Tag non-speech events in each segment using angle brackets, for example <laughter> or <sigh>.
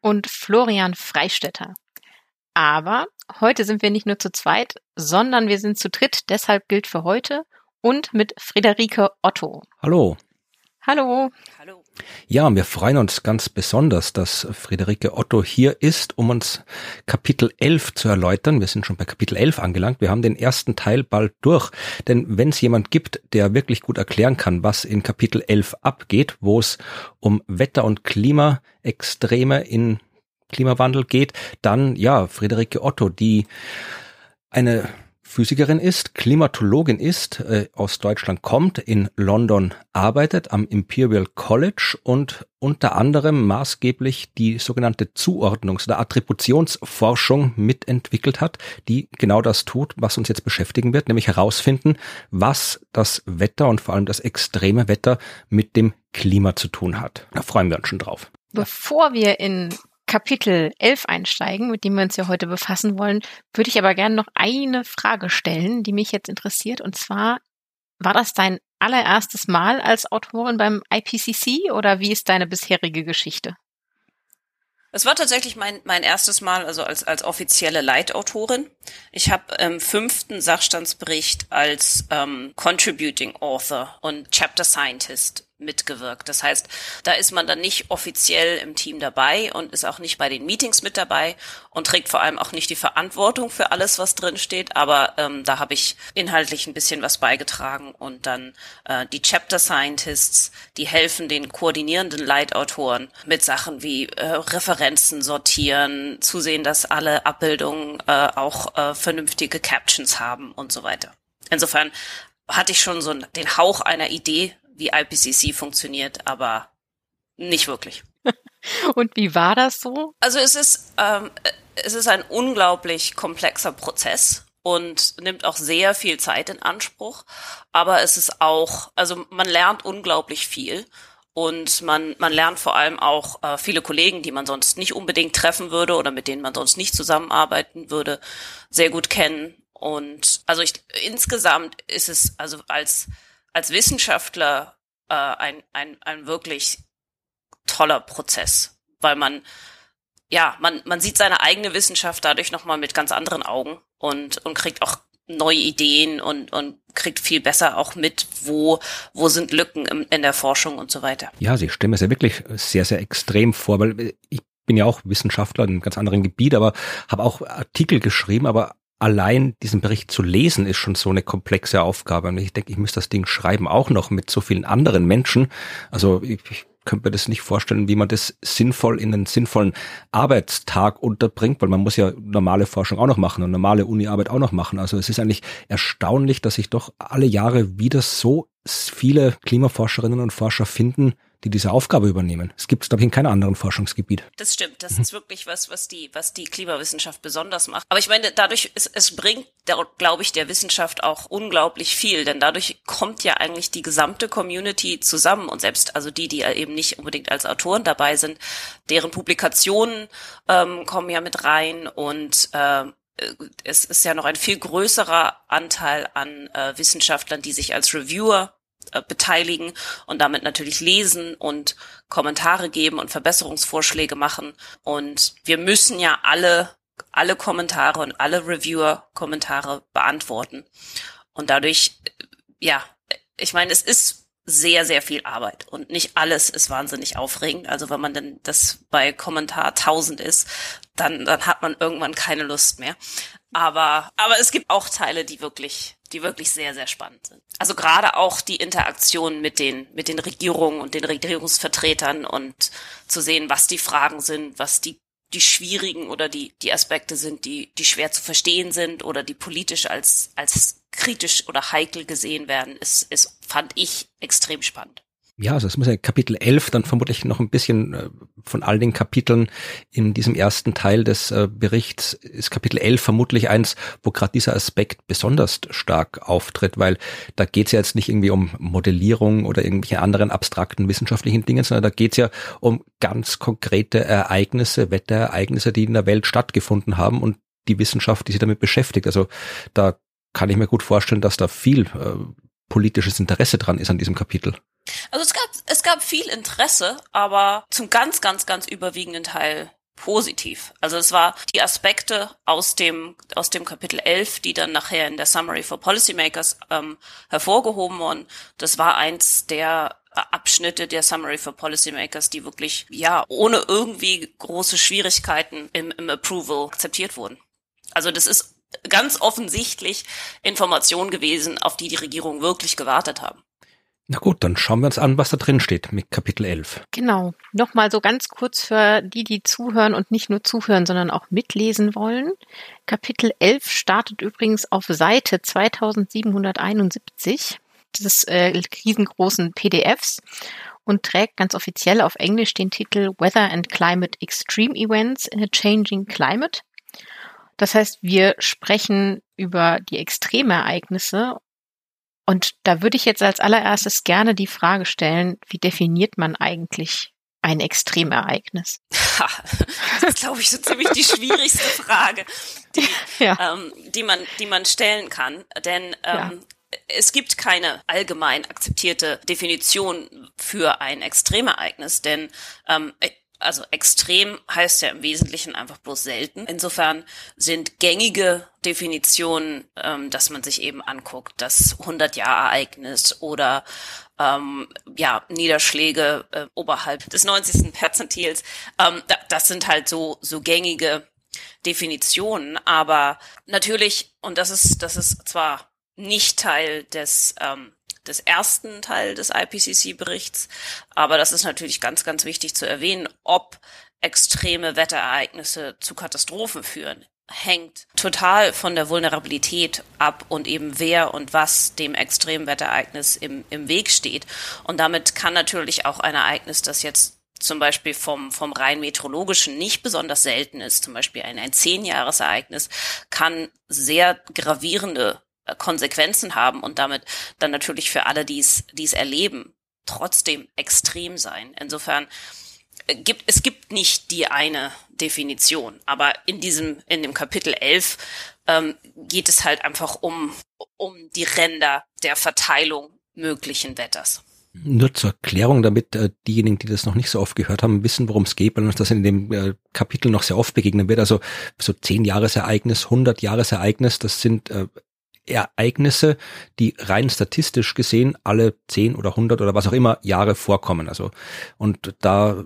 und Florian Freistetter. Aber heute sind wir nicht nur zu zweit, sondern wir sind zu dritt. Deshalb gilt für heute und mit Friederike Otto. Hallo. Hallo. Hallo. Ja, wir freuen uns ganz besonders, dass Friederike Otto hier ist, um uns Kapitel 11 zu erläutern. Wir sind schon bei Kapitel 11 angelangt. Wir haben den ersten Teil bald durch. Denn wenn es jemand gibt, der wirklich gut erklären kann, was in Kapitel 11 abgeht, wo es um Wetter- und Klimaextreme in Klimawandel geht, dann ja, Friederike Otto, die eine Physikerin ist, Klimatologin ist, äh, aus Deutschland kommt, in London arbeitet am Imperial College und unter anderem maßgeblich die sogenannte Zuordnungs- oder Attributionsforschung mitentwickelt hat, die genau das tut, was uns jetzt beschäftigen wird, nämlich herausfinden, was das Wetter und vor allem das extreme Wetter mit dem Klima zu tun hat. Da freuen wir uns schon drauf. Bevor wir in Kapitel 11 einsteigen, mit dem wir uns ja heute befassen wollen, würde ich aber gerne noch eine Frage stellen, die mich jetzt interessiert. Und zwar, war das dein allererstes Mal als Autorin beim IPCC oder wie ist deine bisherige Geschichte? Es war tatsächlich mein, mein erstes Mal, also als, als offizielle Leitautorin. Ich habe im fünften Sachstandsbericht als ähm, Contributing Author und Chapter Scientist mitgewirkt. Das heißt, da ist man dann nicht offiziell im Team dabei und ist auch nicht bei den Meetings mit dabei und trägt vor allem auch nicht die Verantwortung für alles, was drin steht. Aber ähm, da habe ich inhaltlich ein bisschen was beigetragen und dann äh, die Chapter Scientists, die helfen den koordinierenden Leitautoren mit Sachen wie äh, Referenzen sortieren, zusehen, dass alle Abbildungen äh, auch äh, vernünftige Captions haben und so weiter. Insofern hatte ich schon so den Hauch einer Idee, wie IPCC funktioniert, aber nicht wirklich. <laughs> Und wie war das so? Also es ist, ähm, es ist ein unglaublich komplexer Prozess und nimmt auch sehr viel Zeit in Anspruch. Aber es ist auch, also man lernt unglaublich viel und man, man lernt vor allem auch äh, viele Kollegen, die man sonst nicht unbedingt treffen würde oder mit denen man sonst nicht zusammenarbeiten würde, sehr gut kennen. Und also ich, insgesamt ist es also als als Wissenschaftler äh, ein, ein, ein wirklich toller Prozess, weil man ja, man, man sieht seine eigene Wissenschaft dadurch nochmal mit ganz anderen Augen und, und kriegt auch neue Ideen und, und kriegt viel besser auch mit, wo, wo sind Lücken im, in der Forschung und so weiter. Ja, Sie stimmen es ja wirklich sehr, sehr extrem vor, weil ich bin ja auch Wissenschaftler in einem ganz anderen Gebiet, aber habe auch Artikel geschrieben, aber allein diesen Bericht zu lesen ist schon so eine komplexe Aufgabe. Und ich denke, ich müsste das Ding schreiben, auch noch mit so vielen anderen Menschen. Also ich, ich könnte mir das nicht vorstellen, wie man das sinnvoll in einen sinnvollen Arbeitstag unterbringt, weil man muss ja normale Forschung auch noch machen und normale Uniarbeit auch noch machen. Also es ist eigentlich erstaunlich, dass sich doch alle Jahre wieder so viele Klimaforscherinnen und Forscher finden, die diese Aufgabe übernehmen. Es gibt es, glaube ich, in keinem anderen Forschungsgebiet. Das stimmt. Das mhm. ist wirklich was, was die, was die Klimawissenschaft besonders macht. Aber ich meine, dadurch, es, es bringt, glaube ich, der Wissenschaft auch unglaublich viel, denn dadurch kommt ja eigentlich die gesamte Community zusammen und selbst, also die, die eben nicht unbedingt als Autoren dabei sind, deren Publikationen ähm, kommen ja mit rein und äh, es ist ja noch ein viel größerer Anteil an äh, Wissenschaftlern, die sich als Reviewer äh, beteiligen und damit natürlich lesen und Kommentare geben und Verbesserungsvorschläge machen. Und wir müssen ja alle, alle Kommentare und alle Reviewer-Kommentare beantworten. Und dadurch, ja, ich meine, es ist sehr, sehr viel Arbeit und nicht alles ist wahnsinnig aufregend. Also wenn man denn das bei Kommentar 1000 ist, dann, dann hat man irgendwann keine Lust mehr. Aber, aber es gibt auch Teile, die wirklich, die wirklich sehr, sehr spannend sind. Also gerade auch die Interaktion mit den, mit den Regierungen und den Regierungsvertretern und zu sehen, was die Fragen sind, was die, die schwierigen oder die, die Aspekte sind, die, die schwer zu verstehen sind oder die politisch als, als kritisch oder heikel gesehen werden, ist, ist, fand ich extrem spannend. Ja, also es muss ja Kapitel 11 dann vermutlich noch ein bisschen äh, von all den Kapiteln in diesem ersten Teil des äh, Berichts ist Kapitel 11 vermutlich eins, wo gerade dieser Aspekt besonders stark auftritt, weil da geht es ja jetzt nicht irgendwie um Modellierung oder irgendwelche anderen abstrakten wissenschaftlichen Dinge, sondern da geht es ja um ganz konkrete Ereignisse, Wetterereignisse, die in der Welt stattgefunden haben und die Wissenschaft, die sich damit beschäftigt. Also da kann ich mir gut vorstellen, dass da viel äh, politisches Interesse dran ist an diesem Kapitel. Also es gab, es gab viel Interesse, aber zum ganz, ganz, ganz überwiegenden Teil positiv. Also es war die Aspekte aus dem, aus dem Kapitel 11, die dann nachher in der Summary for Policymakers ähm, hervorgehoben wurden. Das war eins der Abschnitte der Summary for Policymakers, die wirklich, ja, ohne irgendwie große Schwierigkeiten im, im Approval akzeptiert wurden. Also das ist ganz offensichtlich Information gewesen, auf die die Regierung wirklich gewartet haben. Na gut, dann schauen wir uns an, was da drin steht mit Kapitel 11. Genau. Nochmal so ganz kurz für die, die zuhören und nicht nur zuhören, sondern auch mitlesen wollen. Kapitel 11 startet übrigens auf Seite 2771 des äh, riesengroßen PDFs und trägt ganz offiziell auf Englisch den Titel Weather and Climate Extreme Events in a Changing Climate. Das heißt, wir sprechen über die Extremereignisse und da würde ich jetzt als allererstes gerne die Frage stellen, wie definiert man eigentlich ein Extremereignis? das ist, glaube ich, so ziemlich die schwierigste <laughs> Frage, die, ja. ähm, die, man, die man stellen kann. Denn ähm, ja. es gibt keine allgemein akzeptierte Definition für ein Extremereignis, denn ähm, also extrem heißt ja im Wesentlichen einfach bloß selten. Insofern sind gängige Definitionen, ähm, dass man sich eben anguckt, das 100-Jahr-Ereignis oder ähm, ja Niederschläge äh, oberhalb des 90. Perzentils. Ähm, da, das sind halt so so gängige Definitionen, aber natürlich und das ist das ist zwar nicht Teil des ähm, des ersten Teil des IPCC-Berichts. Aber das ist natürlich ganz, ganz wichtig zu erwähnen, ob extreme Wetterereignisse zu Katastrophen führen hängt total von der Vulnerabilität ab und eben wer und was dem Extremwetterereignis im, im Weg steht. Und damit kann natürlich auch ein Ereignis, das jetzt zum Beispiel vom, vom rein meteorologischen nicht besonders selten ist, zum Beispiel ein, ein Zehnjahresereignis, kann sehr gravierende Konsequenzen haben und damit dann natürlich für alle, die es, die es erleben, trotzdem extrem sein. Insofern äh, gibt es gibt nicht die eine Definition, aber in diesem in dem Kapitel 11 ähm, geht es halt einfach um um die Ränder der Verteilung möglichen Wetters. Nur zur Erklärung, damit äh, diejenigen, die das noch nicht so oft gehört haben, wissen, worum es geht, weil uns das in dem äh, Kapitel noch sehr oft begegnen wird. Also so zehn Jahresereignis, hundert Jahresereignis, das sind äh, Ereignisse, die rein statistisch gesehen alle 10 oder 100 oder was auch immer Jahre vorkommen. Also, und da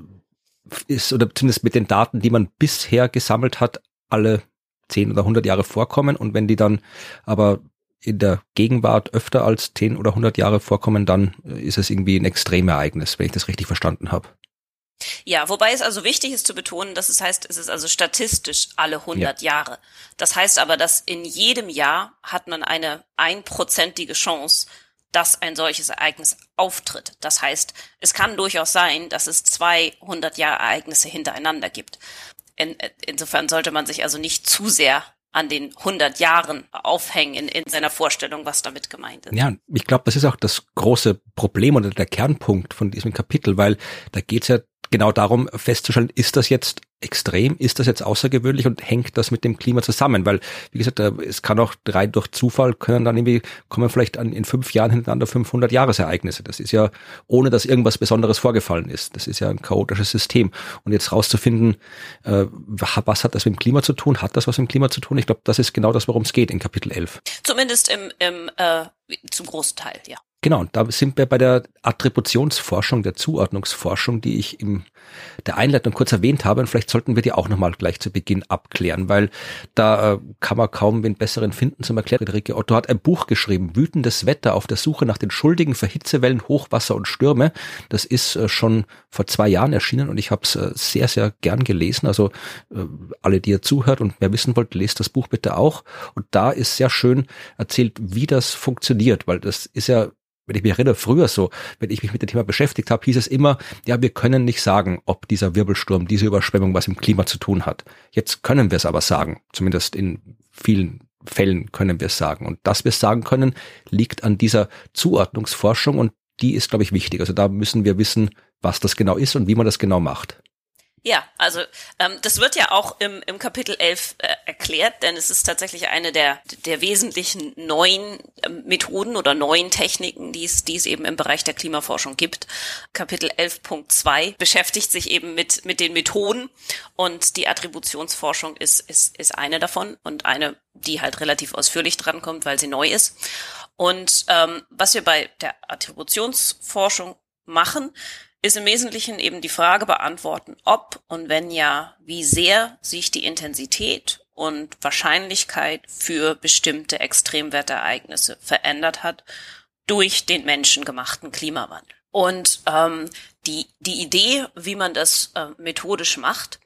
ist, oder zumindest mit den Daten, die man bisher gesammelt hat, alle 10 oder 100 Jahre vorkommen. Und wenn die dann aber in der Gegenwart öfter als 10 oder 100 Jahre vorkommen, dann ist es irgendwie ein Extremereignis, wenn ich das richtig verstanden habe. Ja, wobei es also wichtig ist zu betonen, dass es heißt, es ist also statistisch alle 100 ja. Jahre. Das heißt aber, dass in jedem Jahr hat man eine einprozentige Chance, dass ein solches Ereignis auftritt. Das heißt, es kann durchaus sein, dass es 200 Jahre Ereignisse hintereinander gibt. In, insofern sollte man sich also nicht zu sehr an den 100 Jahren aufhängen in, in seiner Vorstellung, was damit gemeint ist. Ja, ich glaube, das ist auch das große Problem oder der Kernpunkt von diesem Kapitel, weil da geht es ja genau darum festzustellen, ist das jetzt extrem, ist das jetzt außergewöhnlich und hängt das mit dem Klima zusammen? Weil, wie gesagt, es kann auch rein durch Zufall können dann irgendwie, kommen vielleicht an, in fünf Jahren hintereinander 500 Jahresereignisse. Das ist ja, ohne dass irgendwas Besonderes vorgefallen ist. Das ist ja ein chaotisches System. Und jetzt rauszufinden, äh, was hat das mit dem Klima zu tun? Hat das was mit dem Klima zu tun? Ich glaube, das ist genau das, worum es geht in Kapitel 11. Zumindest im, im äh, zum großen Teil, ja. Genau, und da sind wir bei der Attributionsforschung, der Zuordnungsforschung, die ich in der Einleitung kurz erwähnt habe. Und vielleicht sollten wir die auch nochmal gleich zu Beginn abklären, weil da äh, kann man kaum den besseren finden zum Erklären. Friederike Otto hat ein Buch geschrieben, Wütendes Wetter auf der Suche nach den Schuldigen für Hitzewellen, Hochwasser und Stürme. Das ist äh, schon vor zwei Jahren erschienen und ich habe es äh, sehr, sehr gern gelesen. Also äh, alle, die ihr zuhört und mehr wissen wollt, lest das Buch bitte auch. Und da ist sehr schön erzählt, wie das funktioniert, weil das ist ja wenn ich mich erinnere, früher so, wenn ich mich mit dem Thema beschäftigt habe, hieß es immer, ja, wir können nicht sagen, ob dieser Wirbelsturm, diese Überschwemmung was im Klima zu tun hat. Jetzt können wir es aber sagen, zumindest in vielen Fällen können wir es sagen. Und dass wir es sagen können, liegt an dieser Zuordnungsforschung und die ist, glaube ich, wichtig. Also da müssen wir wissen, was das genau ist und wie man das genau macht. Ja, also ähm, das wird ja auch im, im Kapitel 11 äh, erklärt, denn es ist tatsächlich eine der, der wesentlichen neuen äh, Methoden oder neuen Techniken, die es, die es eben im Bereich der Klimaforschung gibt. Kapitel 11.2 beschäftigt sich eben mit, mit den Methoden und die Attributionsforschung ist, ist, ist eine davon und eine, die halt relativ ausführlich drankommt, weil sie neu ist. Und ähm, was wir bei der Attributionsforschung machen, ist im Wesentlichen eben die Frage beantworten, ob und wenn ja, wie sehr sich die Intensität und Wahrscheinlichkeit für bestimmte Extremwetterereignisse verändert hat durch den menschengemachten Klimawandel. Und ähm, die, die Idee, wie man das äh, methodisch macht,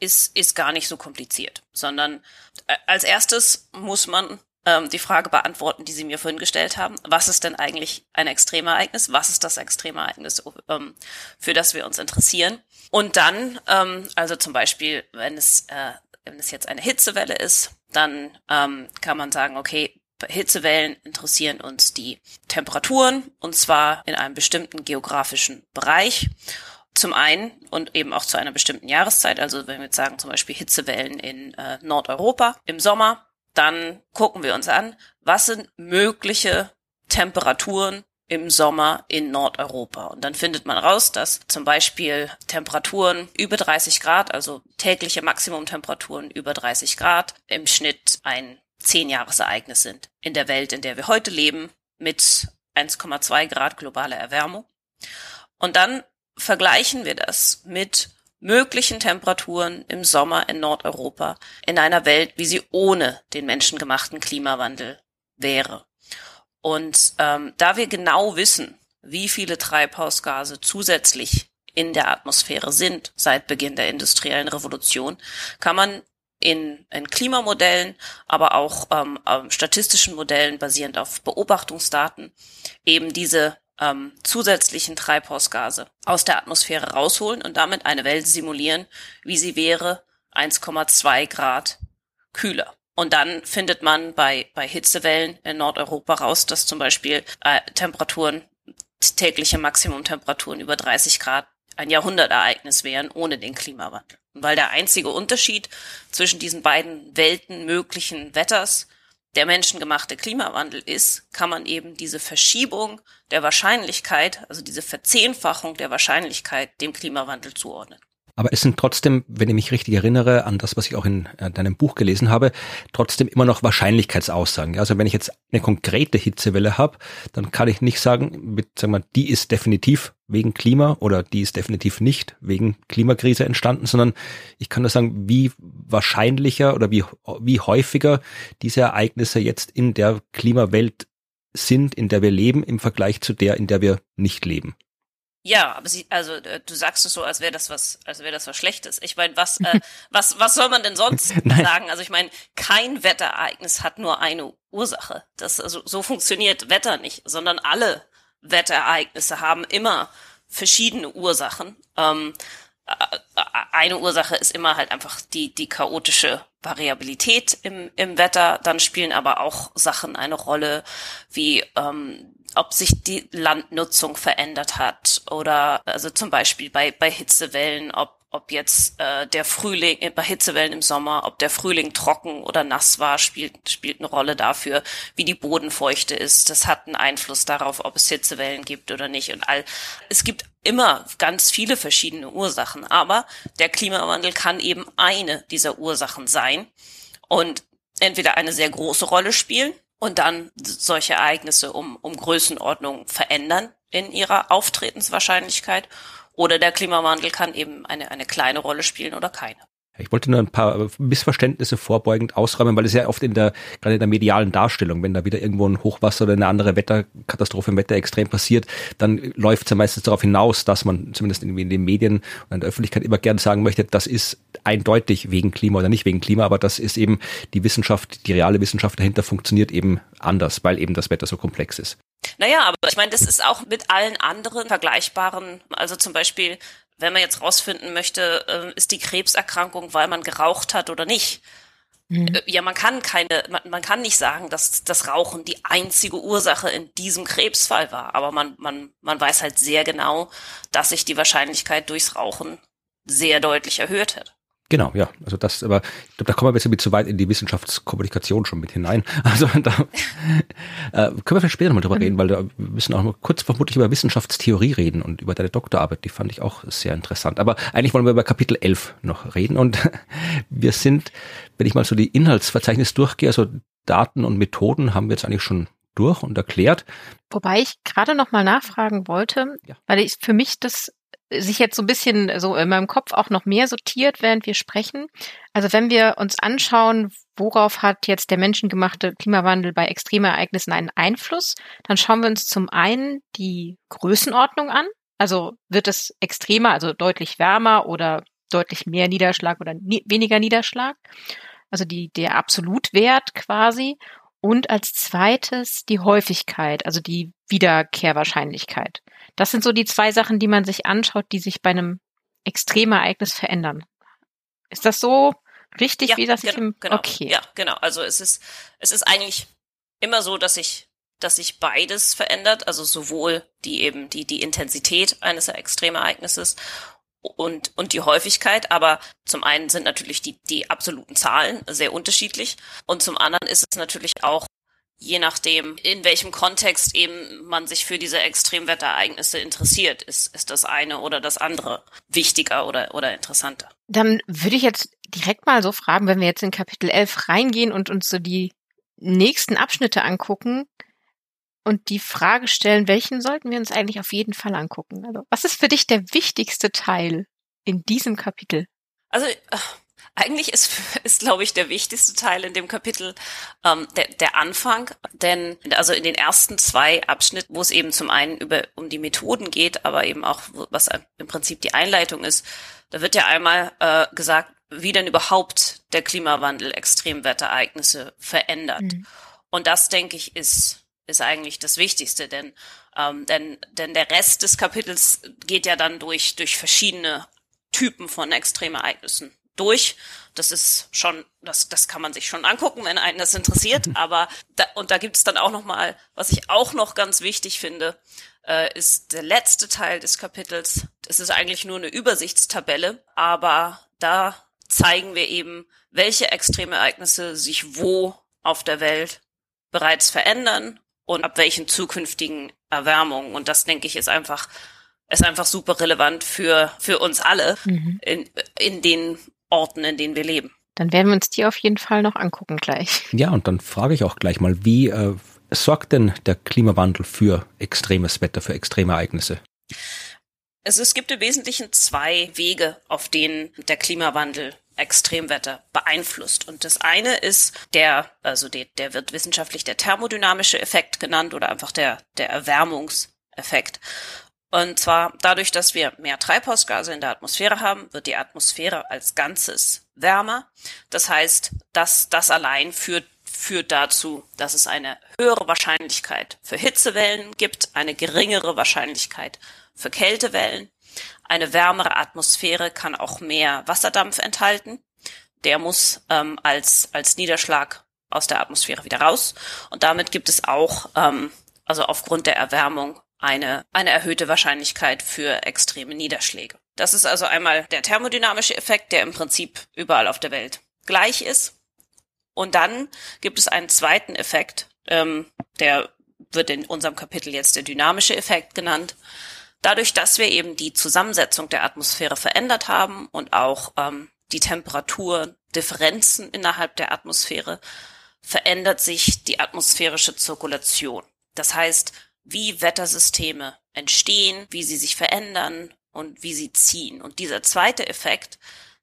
ist, ist gar nicht so kompliziert, sondern äh, als erstes muss man ähm, die Frage beantworten, die Sie mir vorhin gestellt haben. Was ist denn eigentlich ein Extremereignis? Was ist das Extremereignis, ähm, für das wir uns interessieren? Und dann, ähm, also zum Beispiel, wenn es, äh, wenn es jetzt eine Hitzewelle ist, dann ähm, kann man sagen, okay, bei Hitzewellen interessieren uns die Temperaturen und zwar in einem bestimmten geografischen Bereich. Zum einen und eben auch zu einer bestimmten Jahreszeit, also wenn wir jetzt sagen zum Beispiel Hitzewellen in äh, Nordeuropa im Sommer, dann gucken wir uns an, was sind mögliche Temperaturen im Sommer in Nordeuropa. Und dann findet man raus, dass zum Beispiel Temperaturen über 30 Grad, also tägliche Maximumtemperaturen über 30 Grad, im Schnitt ein Zehnjahresereignis sind in der Welt, in der wir heute leben, mit 1,2 Grad globaler Erwärmung. Und dann vergleichen wir das mit möglichen Temperaturen im Sommer in Nordeuropa in einer Welt, wie sie ohne den menschengemachten Klimawandel wäre. Und ähm, da wir genau wissen, wie viele Treibhausgase zusätzlich in der Atmosphäre sind seit Beginn der industriellen Revolution, kann man in, in Klimamodellen, aber auch ähm, statistischen Modellen basierend auf Beobachtungsdaten eben diese ähm, zusätzlichen Treibhausgase aus der Atmosphäre rausholen und damit eine Welt simulieren, wie sie wäre 1,2 Grad kühler. Und dann findet man bei, bei Hitzewellen in Nordeuropa raus, dass zum Beispiel äh, Temperaturen, tägliche Maximumtemperaturen über 30 Grad ein Jahrhundertereignis wären ohne den Klimawandel. Und weil der einzige Unterschied zwischen diesen beiden Welten möglichen Wetters der menschengemachte Klimawandel ist, kann man eben diese Verschiebung der Wahrscheinlichkeit, also diese Verzehnfachung der Wahrscheinlichkeit dem Klimawandel zuordnen. Aber es sind trotzdem, wenn ich mich richtig erinnere an das, was ich auch in äh, deinem Buch gelesen habe, trotzdem immer noch Wahrscheinlichkeitsaussagen. Also wenn ich jetzt eine konkrete Hitzewelle habe, dann kann ich nicht sagen, mit, sagen wir, die ist definitiv wegen Klima oder die ist definitiv nicht wegen Klimakrise entstanden, sondern ich kann nur sagen, wie wahrscheinlicher oder wie, wie häufiger diese Ereignisse jetzt in der Klimawelt sind, in der wir leben, im Vergleich zu der, in der wir nicht leben. Ja, aber sie, also äh, du sagst es so, als wäre das was, als wäre das was Schlechtes. Ich meine, was, äh, <laughs> was, was soll man denn sonst <laughs> sagen? Also ich meine, kein Wetterereignis hat nur eine Ursache. Das also so funktioniert Wetter nicht, sondern alle Wetterereignisse haben immer verschiedene Ursachen. Ähm, äh, eine Ursache ist immer halt einfach die, die chaotische Variabilität im, im Wetter. Dann spielen aber auch Sachen eine Rolle, wie ähm, ob sich die Landnutzung verändert hat oder also zum Beispiel bei, bei Hitzewellen, ob ob jetzt äh, der Frühling äh, bei Hitzewellen im Sommer, ob der Frühling trocken oder nass war, spielt spielt eine Rolle dafür, wie die Bodenfeuchte ist. Das hat einen Einfluss darauf, ob es Hitzewellen gibt oder nicht. Und all es gibt immer ganz viele verschiedene Ursachen, aber der Klimawandel kann eben eine dieser Ursachen sein und entweder eine sehr große Rolle spielen und dann solche Ereignisse um, um Größenordnung verändern in ihrer Auftretenswahrscheinlichkeit oder der Klimawandel kann eben eine, eine kleine Rolle spielen oder keine. Ich wollte nur ein paar Missverständnisse vorbeugend ausräumen, weil es ja oft in der, gerade in der medialen Darstellung, wenn da wieder irgendwo ein Hochwasser oder eine andere Wetterkatastrophe im Wetterextrem passiert, dann läuft es ja meistens darauf hinaus, dass man zumindest in, in den Medien und in der Öffentlichkeit immer gerne sagen möchte, das ist eindeutig wegen Klima oder nicht wegen Klima, aber das ist eben die Wissenschaft, die reale Wissenschaft dahinter funktioniert eben anders, weil eben das Wetter so komplex ist. Naja, aber ich meine, das ist auch mit allen anderen vergleichbaren, also zum Beispiel, wenn man jetzt rausfinden möchte, äh, ist die Krebserkrankung, weil man geraucht hat oder nicht. Mhm. Äh, ja, man kann keine, man, man kann nicht sagen, dass das Rauchen die einzige Ursache in diesem Krebsfall war. Aber man, man, man weiß halt sehr genau, dass sich die Wahrscheinlichkeit durchs Rauchen sehr deutlich erhöht hat. Genau, ja. Also das, aber ich glaube, da kommen wir ein bisschen zu weit in die Wissenschaftskommunikation schon mit hinein. <laughs> Also da äh, können wir vielleicht später mal drüber mhm. reden, weil wir müssen auch mal kurz vermutlich über Wissenschaftstheorie reden und über deine Doktorarbeit, die fand ich auch sehr interessant. Aber eigentlich wollen wir über Kapitel 11 noch reden und <laughs> wir sind, wenn ich mal so die Inhaltsverzeichnis durchgehe, also Daten und Methoden haben wir jetzt eigentlich schon durch und erklärt. Wobei ich gerade noch mal nachfragen wollte, ja. weil ich für mich das sich jetzt so ein bisschen so in meinem Kopf auch noch mehr sortiert, während wir sprechen. Also wenn wir uns anschauen, worauf hat jetzt der menschengemachte Klimawandel bei Extremereignissen einen Einfluss, dann schauen wir uns zum einen die Größenordnung an. Also wird es extremer, also deutlich wärmer oder deutlich mehr Niederschlag oder nie, weniger Niederschlag. Also die, der Absolutwert quasi. Und als zweites die Häufigkeit, also die Wiederkehrwahrscheinlichkeit. Das sind so die zwei Sachen, die man sich anschaut, die sich bei einem Extremereignis verändern. Ist das so richtig, ja, wie das genau, im, genau, okay. Ja, genau. Also es ist, es ist eigentlich immer so, dass sich, dass sich beides verändert. Also sowohl die eben, die, die Intensität eines Extremereignisses und, und die Häufigkeit. Aber zum einen sind natürlich die, die absoluten Zahlen sehr unterschiedlich. Und zum anderen ist es natürlich auch je nachdem, in welchem Kontext eben man sich für diese Extremwetterereignisse interessiert, ist, ist das eine oder das andere wichtiger oder, oder interessanter. Dann würde ich jetzt direkt mal so fragen, wenn wir jetzt in Kapitel 11 reingehen und uns so die nächsten Abschnitte angucken und die Frage stellen, welchen sollten wir uns eigentlich auf jeden Fall angucken? Also, was ist für dich der wichtigste Teil in diesem Kapitel? Also, eigentlich ist, <laughs> ist glaube ich, der wichtigste Teil in dem Kapitel ähm, der, der Anfang, denn also in den ersten zwei Abschnitten, wo es eben zum einen über um die Methoden geht, aber eben auch was im Prinzip die Einleitung ist, da wird ja einmal äh, gesagt, wie denn überhaupt der Klimawandel Extremwetterereignisse verändert. Mhm. Und das denke ich ist ist eigentlich das Wichtigste, denn ähm, denn denn der Rest des Kapitels geht ja dann durch durch verschiedene Typen von Extremereignissen durch. Das ist schon, das, das kann man sich schon angucken, wenn einen das interessiert. <laughs> Aber da, und da gibt's dann auch noch mal, was ich auch noch ganz wichtig finde, äh, ist der letzte Teil des Kapitels. Das ist eigentlich nur eine Übersichtstabelle, aber da zeigen wir eben, welche Extremereignisse sich wo auf der Welt bereits verändern und ab welchen zukünftigen Erwärmungen. Und das denke ich ist einfach ist einfach super relevant für für uns alle mhm. in in den Orten, in denen wir leben. Dann werden wir uns die auf jeden Fall noch angucken gleich. Ja, und dann frage ich auch gleich mal, wie äh, sorgt denn der Klimawandel für extremes Wetter, für extreme Ereignisse? Also es gibt im Wesentlichen zwei Wege, auf denen der Klimawandel Extremwetter beeinflusst. Und das eine ist der, also der, der wird wissenschaftlich der thermodynamische Effekt genannt oder einfach der, der Erwärmungseffekt. Und zwar dadurch, dass wir mehr Treibhausgase in der Atmosphäre haben, wird die Atmosphäre als Ganzes wärmer. Das heißt, dass das allein führt, führt dazu, dass es eine höhere Wahrscheinlichkeit für Hitzewellen gibt, eine geringere Wahrscheinlichkeit für Kältewellen. Eine wärmere Atmosphäre kann auch mehr Wasserdampf enthalten. Der muss ähm, als, als Niederschlag aus der Atmosphäre wieder raus. Und damit gibt es auch, ähm, also aufgrund der Erwärmung, eine, eine erhöhte Wahrscheinlichkeit für extreme Niederschläge. Das ist also einmal der thermodynamische Effekt, der im Prinzip überall auf der Welt gleich ist. Und dann gibt es einen zweiten Effekt, ähm, der wird in unserem Kapitel jetzt der dynamische Effekt genannt. Dadurch, dass wir eben die Zusammensetzung der Atmosphäre verändert haben und auch ähm, die Temperaturdifferenzen innerhalb der Atmosphäre, verändert sich die atmosphärische Zirkulation. Das heißt, wie Wettersysteme entstehen, wie sie sich verändern und wie sie ziehen. Und dieser zweite Effekt,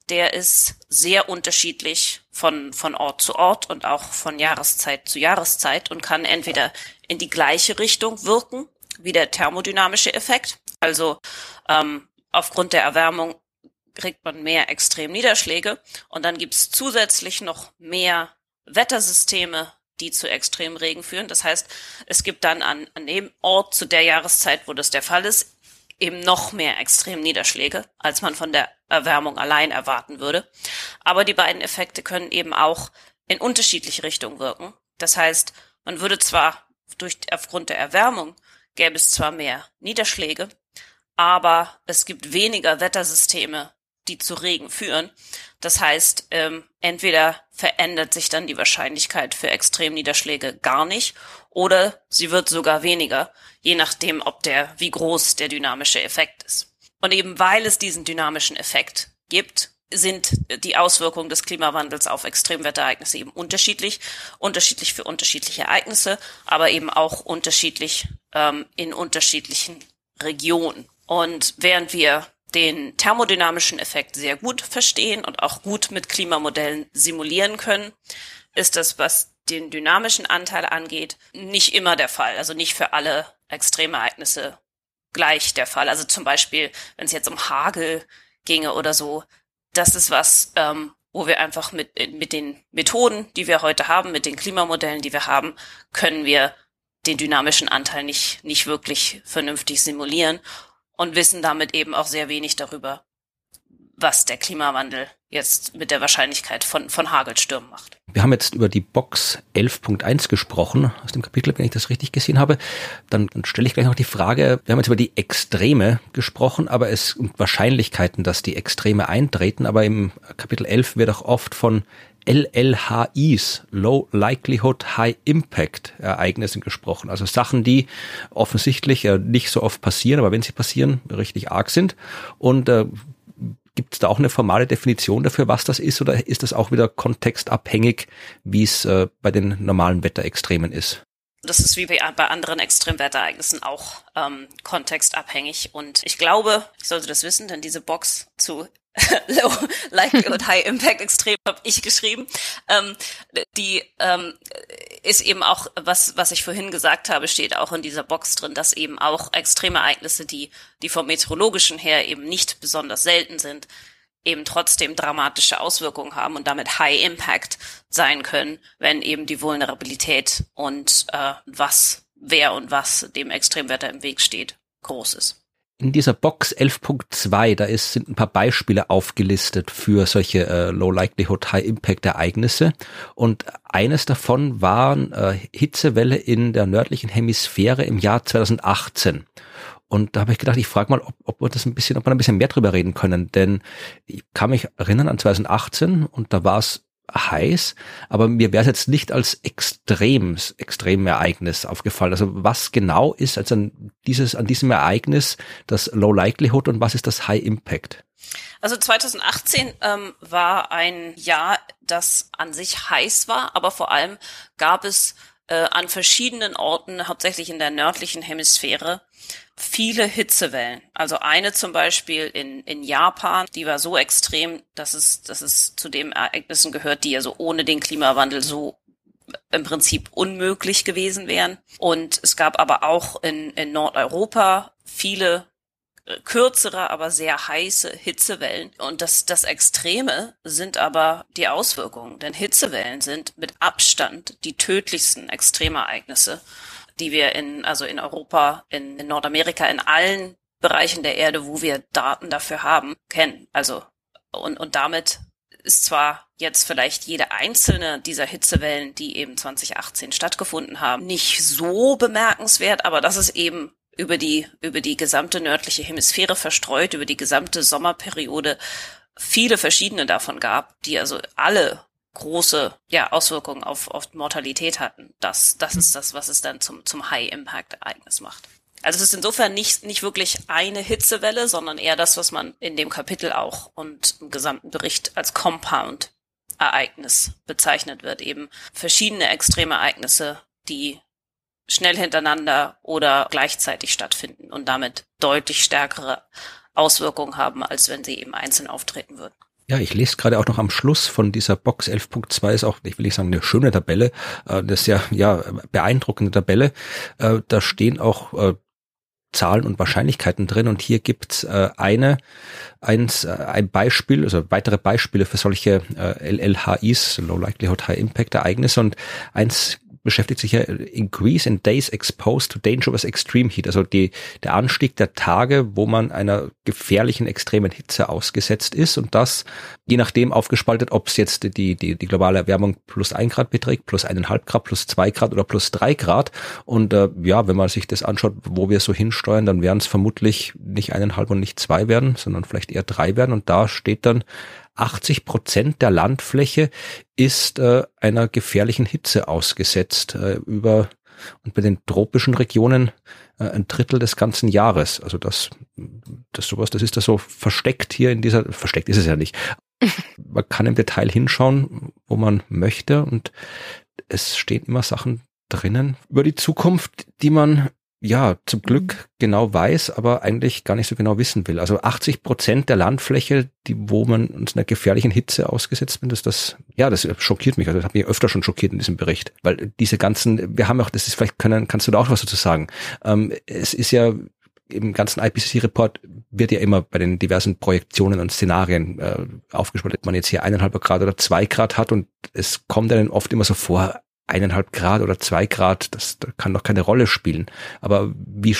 der ist sehr unterschiedlich von, von Ort zu Ort und auch von Jahreszeit zu Jahreszeit und kann entweder in die gleiche Richtung wirken wie der thermodynamische Effekt. Also ähm, aufgrund der Erwärmung kriegt man mehr Extremniederschläge und dann gibt's zusätzlich noch mehr Wettersysteme die zu extremen Regen führen. Das heißt, es gibt dann an, an dem Ort zu der Jahreszeit, wo das der Fall ist, eben noch mehr Extremniederschläge, als man von der Erwärmung allein erwarten würde. Aber die beiden Effekte können eben auch in unterschiedliche Richtungen wirken. Das heißt, man würde zwar durch, aufgrund der Erwärmung gäbe es zwar mehr Niederschläge, aber es gibt weniger Wettersysteme, die zu Regen führen. Das heißt, ähm, entweder verändert sich dann die Wahrscheinlichkeit für Extremniederschläge gar nicht oder sie wird sogar weniger, je nachdem, ob der, wie groß der dynamische Effekt ist. Und eben weil es diesen dynamischen Effekt gibt, sind die Auswirkungen des Klimawandels auf Extremwetterereignisse eben unterschiedlich, unterschiedlich für unterschiedliche Ereignisse, aber eben auch unterschiedlich ähm, in unterschiedlichen Regionen. Und während wir den thermodynamischen Effekt sehr gut verstehen und auch gut mit Klimamodellen simulieren können, ist das, was den dynamischen Anteil angeht, nicht immer der Fall. Also nicht für alle Extremereignisse gleich der Fall. Also zum Beispiel, wenn es jetzt um Hagel ginge oder so, das ist was, ähm, wo wir einfach mit, mit den Methoden, die wir heute haben, mit den Klimamodellen, die wir haben, können wir den dynamischen Anteil nicht, nicht wirklich vernünftig simulieren und wissen damit eben auch sehr wenig darüber, was der Klimawandel jetzt mit der Wahrscheinlichkeit von, von Hagelstürmen macht. Wir haben jetzt über die Box 11.1 gesprochen aus dem Kapitel, wenn ich das richtig gesehen habe. Dann, dann stelle ich gleich noch die Frage, wir haben jetzt über die Extreme gesprochen, aber es und Wahrscheinlichkeiten, dass die Extreme eintreten, aber im Kapitel 11 wird auch oft von LLHIs, Low Likelihood High Impact Ereignissen gesprochen. Also Sachen, die offensichtlich äh, nicht so oft passieren, aber wenn sie passieren, richtig arg sind. Und äh, gibt es da auch eine formale Definition dafür, was das ist, oder ist das auch wieder kontextabhängig, wie es äh, bei den normalen Wetterextremen ist? Das ist wie bei anderen Extremwetterereignissen auch ähm, kontextabhängig. Und ich glaube, ich sollte das wissen, denn diese Box zu <laughs> Low Likelihood High Impact Extrem habe ich geschrieben. Ähm, die ähm, ist eben auch, was, was ich vorhin gesagt habe, steht auch in dieser Box drin, dass eben auch extreme Ereignisse, die, die vom meteorologischen her eben nicht besonders selten sind, eben trotzdem dramatische Auswirkungen haben und damit High Impact sein können, wenn eben die Vulnerabilität und äh, was, wer und was dem Extremwetter im Weg steht, groß ist. In dieser Box 11.2, da ist, sind ein paar Beispiele aufgelistet für solche äh, Low Likelihood High Impact Ereignisse. Und eines davon war äh, Hitzewelle in der nördlichen Hemisphäre im Jahr 2018. Und da habe ich gedacht, ich frage mal, ob, ob wir das ein bisschen, ob wir ein bisschen mehr drüber reden können. Denn ich kann mich erinnern an 2018 und da war es heiß, aber mir wäre es jetzt nicht als extremes, extrem Ereignis aufgefallen. Also was genau ist also an dieses, an diesem Ereignis das Low Likelihood und was ist das High Impact? Also 2018 ähm, war ein Jahr, das an sich heiß war, aber vor allem gab es äh, an verschiedenen Orten, hauptsächlich in der nördlichen Hemisphäre, viele Hitzewellen. Also eine zum Beispiel in, in Japan, die war so extrem, dass es, dass es zu den Ereignissen gehört, die also ohne den Klimawandel so im Prinzip unmöglich gewesen wären. Und es gab aber auch in, in Nordeuropa viele kürzere, aber sehr heiße Hitzewellen. Und das, das Extreme sind aber die Auswirkungen. Denn Hitzewellen sind mit Abstand die tödlichsten Extremereignisse die wir in, also in Europa, in, in Nordamerika, in allen Bereichen der Erde, wo wir Daten dafür haben, kennen. Also, und, und damit ist zwar jetzt vielleicht jede einzelne dieser Hitzewellen, die eben 2018 stattgefunden haben, nicht so bemerkenswert, aber das ist eben über die, über die gesamte nördliche Hemisphäre verstreut, über die gesamte Sommerperiode viele verschiedene davon gab, die also alle große ja, Auswirkungen auf, auf Mortalität hatten. Das, das ist das, was es dann zum, zum High-Impact-Ereignis macht. Also es ist insofern nicht, nicht wirklich eine Hitzewelle, sondern eher das, was man in dem Kapitel auch und im gesamten Bericht als Compound Ereignis bezeichnet wird. Eben verschiedene extreme Ereignisse, die schnell hintereinander oder gleichzeitig stattfinden und damit deutlich stärkere Auswirkungen haben, als wenn sie eben einzeln auftreten würden. Ja, ich lese gerade auch noch am Schluss von dieser Box 11.2 ist auch, ich will nicht sagen eine schöne Tabelle, äh, das ist ja, beeindruckende Tabelle. Äh, da stehen auch äh, Zahlen und Wahrscheinlichkeiten drin und hier gibt's äh, eine eins, ein Beispiel, also weitere Beispiele für solche LLHIs, Low Likelihood High Impact Ereignisse und eins beschäftigt sich ja Increase in Days Exposed to Dangerous Extreme Heat, also die, der Anstieg der Tage, wo man einer gefährlichen extremen Hitze ausgesetzt ist und das je nachdem aufgespaltet, ob es jetzt die, die, die globale Erwärmung plus ein Grad beträgt, plus eineinhalb Grad, plus zwei Grad oder plus drei Grad. Und äh, ja, wenn man sich das anschaut, wo wir so hinsteuern, dann werden es vermutlich nicht eineinhalb und nicht zwei werden, sondern vielleicht eher drei werden. Und da steht dann 80 Prozent der Landfläche ist äh, einer gefährlichen Hitze ausgesetzt. Äh, über und bei den tropischen Regionen äh, ein Drittel des ganzen Jahres. Also das, das sowas, das ist da so versteckt hier in dieser, versteckt ist es ja nicht. <laughs> Man kann im Detail hinschauen, wo man möchte und es stehen immer Sachen drinnen über die Zukunft, die man ja, zum Glück mhm. genau weiß, aber eigentlich gar nicht so genau wissen will. Also 80 Prozent der Landfläche, die, wo man uns einer gefährlichen Hitze ausgesetzt wird, ist das, ja, das schockiert mich. Also das hat mich öfter schon schockiert in diesem Bericht. Weil diese ganzen, wir haben auch, das ist vielleicht, können, kannst du da auch was dazu sagen. Ähm, es ist ja, im ganzen IPCC-Report wird ja immer bei den diversen Projektionen und Szenarien äh, aufgespaltet, ob man jetzt hier eineinhalb Grad oder zwei Grad hat und es kommt dann oft immer so vor, eineinhalb Grad oder zwei Grad, das, das kann doch keine Rolle spielen. Aber wie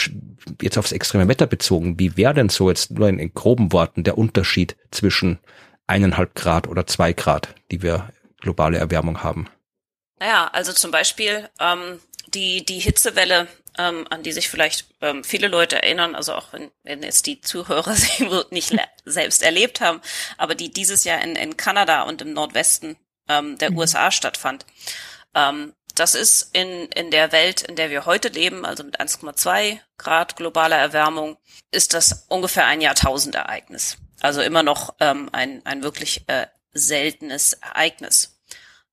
jetzt aufs extreme Wetter bezogen, wie wäre denn so jetzt nur in, in groben Worten der Unterschied zwischen eineinhalb Grad oder zwei Grad, die wir globale Erwärmung haben? Naja, also zum Beispiel ähm, die, die Hitzewelle, ähm, an die sich vielleicht ähm, viele Leute erinnern, also auch wenn, wenn jetzt die Zuhörer <laughs> sie nicht selbst erlebt haben, aber die dieses Jahr in, in Kanada und im Nordwesten ähm, der mhm. USA stattfand. Ähm, das ist in, in der Welt, in der wir heute leben, also mit 1,2 Grad globaler Erwärmung, ist das ungefähr ein Jahrtausendereignis. Also immer noch ähm, ein, ein wirklich äh, seltenes Ereignis.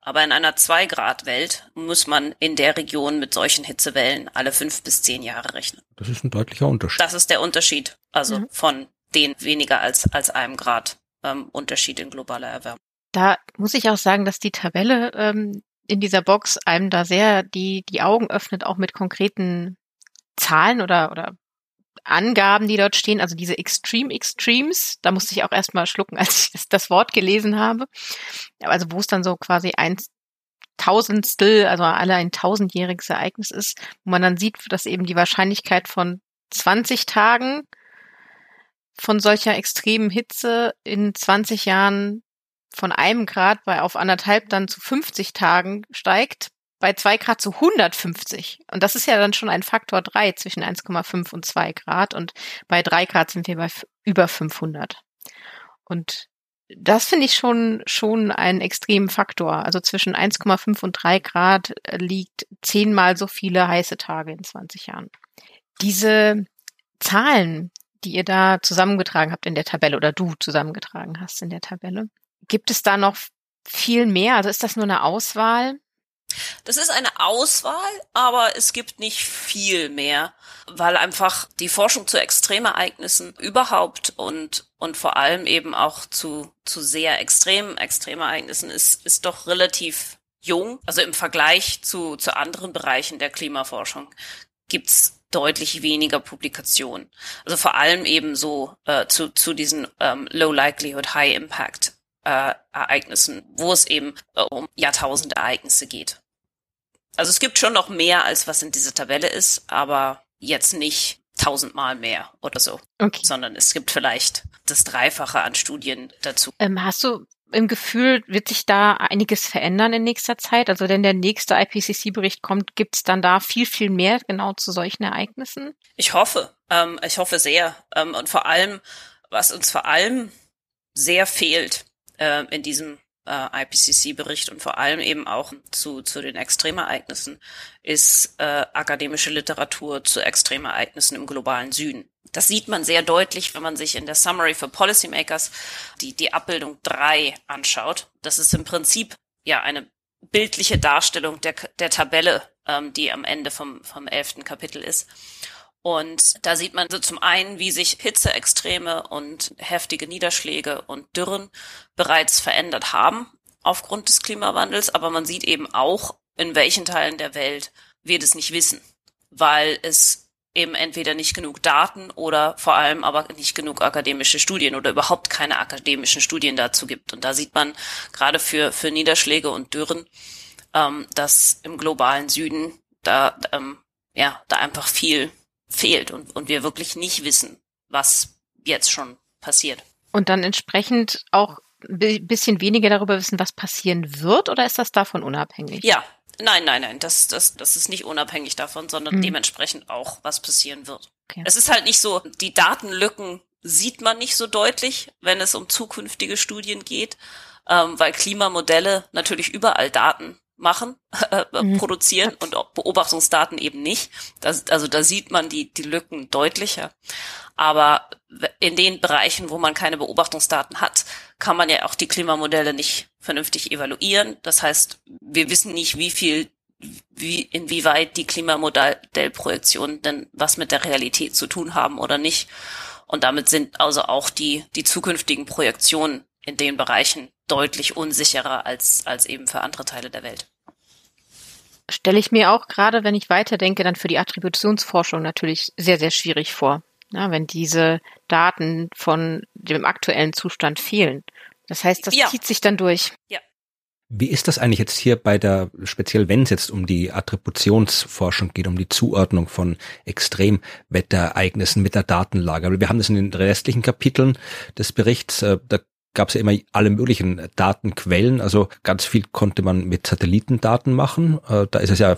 Aber in einer 2-Grad-Welt muss man in der Region mit solchen Hitzewellen alle fünf bis zehn Jahre rechnen. Das ist ein deutlicher Unterschied. Das ist der Unterschied, also mhm. von den weniger als, als einem Grad ähm, Unterschied in globaler Erwärmung. Da muss ich auch sagen, dass die Tabelle ähm, in dieser Box einem da sehr die, die Augen öffnet, auch mit konkreten Zahlen oder, oder Angaben, die dort stehen, also diese Extreme Extremes, da musste ich auch erstmal schlucken, <laughs> als ich das, das Wort gelesen habe. Also wo es dann so quasi ein Tausendstel, also alle ein tausendjähriges Ereignis ist, wo man dann sieht, dass eben die Wahrscheinlichkeit von 20 Tagen von solcher extremen Hitze in 20 Jahren von einem Grad bei auf anderthalb dann zu 50 Tagen steigt, bei zwei Grad zu 150. Und das ist ja dann schon ein Faktor drei zwischen 1,5 und zwei Grad. Und bei drei Grad sind wir bei über 500. Und das finde ich schon, schon einen extremen Faktor. Also zwischen 1,5 und drei Grad liegt zehnmal so viele heiße Tage in 20 Jahren. Diese Zahlen, die ihr da zusammengetragen habt in der Tabelle oder du zusammengetragen hast in der Tabelle, Gibt es da noch viel mehr? Also ist das nur eine Auswahl? Das ist eine Auswahl, aber es gibt nicht viel mehr, weil einfach die Forschung zu Extremereignissen überhaupt und, und vor allem eben auch zu, zu sehr extremen Extremereignissen ist, ist doch relativ jung. Also im Vergleich zu, zu anderen Bereichen der Klimaforschung gibt's deutlich weniger Publikationen. Also vor allem eben so äh, zu, zu diesen ähm, Low Likelihood, High Impact äh, Ereignissen, wo es eben äh, um Jahrtausende Ereignisse geht. Also es gibt schon noch mehr, als was in dieser Tabelle ist, aber jetzt nicht tausendmal mehr oder so, okay. sondern es gibt vielleicht das Dreifache an Studien dazu. Ähm, hast du im Gefühl, wird sich da einiges verändern in nächster Zeit? Also wenn der nächste IPCC-Bericht kommt, gibt es dann da viel, viel mehr genau zu solchen Ereignissen? Ich hoffe, ähm, ich hoffe sehr. Ähm, und vor allem, was uns vor allem sehr fehlt, äh, in diesem äh, IPCC-Bericht und vor allem eben auch zu, zu den Extremereignissen ist äh, akademische Literatur zu Extremereignissen im globalen Süden. Das sieht man sehr deutlich, wenn man sich in der Summary for Policymakers die, die Abbildung 3 anschaut. Das ist im Prinzip ja eine bildliche Darstellung der, der Tabelle, ähm, die am Ende vom, vom elften Kapitel ist. Und da sieht man so zum einen, wie sich Hitzeextreme und heftige Niederschläge und Dürren bereits verändert haben aufgrund des Klimawandels, aber man sieht eben auch, in welchen Teilen der Welt wir das nicht wissen, weil es eben entweder nicht genug Daten oder vor allem aber nicht genug akademische Studien oder überhaupt keine akademischen Studien dazu gibt. Und da sieht man gerade für, für Niederschläge und Dürren, ähm, dass im globalen Süden da ähm, ja da einfach viel fehlt und, und wir wirklich nicht wissen, was jetzt schon passiert. Und dann entsprechend auch ein bisschen weniger darüber wissen, was passieren wird, oder ist das davon unabhängig? Ja, nein, nein, nein, das, das, das ist nicht unabhängig davon, sondern mhm. dementsprechend auch, was passieren wird. Okay. Es ist halt nicht so, die Datenlücken sieht man nicht so deutlich, wenn es um zukünftige Studien geht, ähm, weil Klimamodelle natürlich überall Daten machen, <laughs> äh, mhm. produzieren und Beobachtungsdaten eben nicht. Das, also da sieht man die, die Lücken deutlicher. Aber in den Bereichen, wo man keine Beobachtungsdaten hat, kann man ja auch die Klimamodelle nicht vernünftig evaluieren. Das heißt, wir wissen nicht, wie viel, wie, inwieweit die Klimamodellprojektionen denn was mit der Realität zu tun haben oder nicht. Und damit sind also auch die, die zukünftigen Projektionen in den Bereichen deutlich unsicherer als, als eben für andere Teile der Welt. Stelle ich mir auch gerade, wenn ich weiterdenke, dann für die Attributionsforschung natürlich sehr, sehr schwierig vor. Ja, wenn diese Daten von dem aktuellen Zustand fehlen. Das heißt, das ja. zieht sich dann durch. Ja. Wie ist das eigentlich jetzt hier bei der, speziell wenn es jetzt um die Attributionsforschung geht, um die Zuordnung von Extremwetterereignissen mit der Datenlage? Wir haben das in den restlichen Kapiteln des Berichts, äh, da gab es ja immer alle möglichen Datenquellen. Also ganz viel konnte man mit Satellitendaten machen. Äh, da ist es ja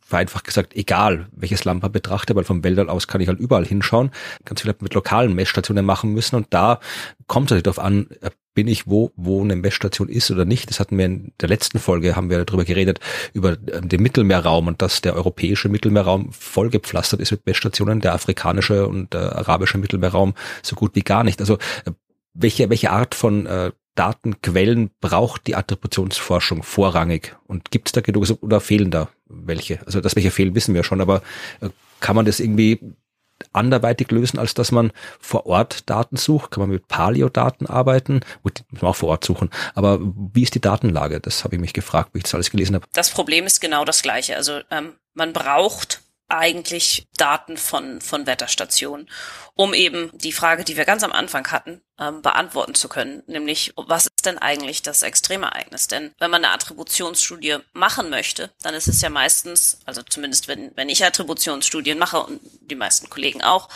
vereinfacht gesagt egal, welches Land man betrachte, weil vom Weltall aus kann ich halt überall hinschauen. Ganz viel hat mit lokalen Messstationen machen müssen und da kommt es halt darauf an, äh, bin ich wo, wo eine Messstation ist oder nicht. Das hatten wir in der letzten Folge, haben wir darüber geredet, über äh, den Mittelmeerraum und dass der europäische Mittelmeerraum vollgepflastert ist mit Messstationen, der afrikanische und arabische Mittelmeerraum so gut wie gar nicht. Also welche, welche Art von äh, Datenquellen braucht die Attributionsforschung vorrangig? Und gibt es da genug oder fehlen da welche? Also dass welche fehlen, wissen wir schon, aber äh, kann man das irgendwie anderweitig lösen, als dass man vor Ort Daten sucht? Kann man mit Paleo-Daten arbeiten? Gut, muss man auch vor Ort suchen. Aber wie ist die Datenlage? Das habe ich mich gefragt, wie ich das alles gelesen habe. Das Problem ist genau das gleiche. Also ähm, man braucht eigentlich Daten von, von Wetterstationen, um eben die Frage, die wir ganz am Anfang hatten, ähm, beantworten zu können, nämlich was ist denn eigentlich das Extremereignis? Denn wenn man eine Attributionsstudie machen möchte, dann ist es ja meistens, also zumindest wenn, wenn ich Attributionsstudien mache und die meisten Kollegen auch,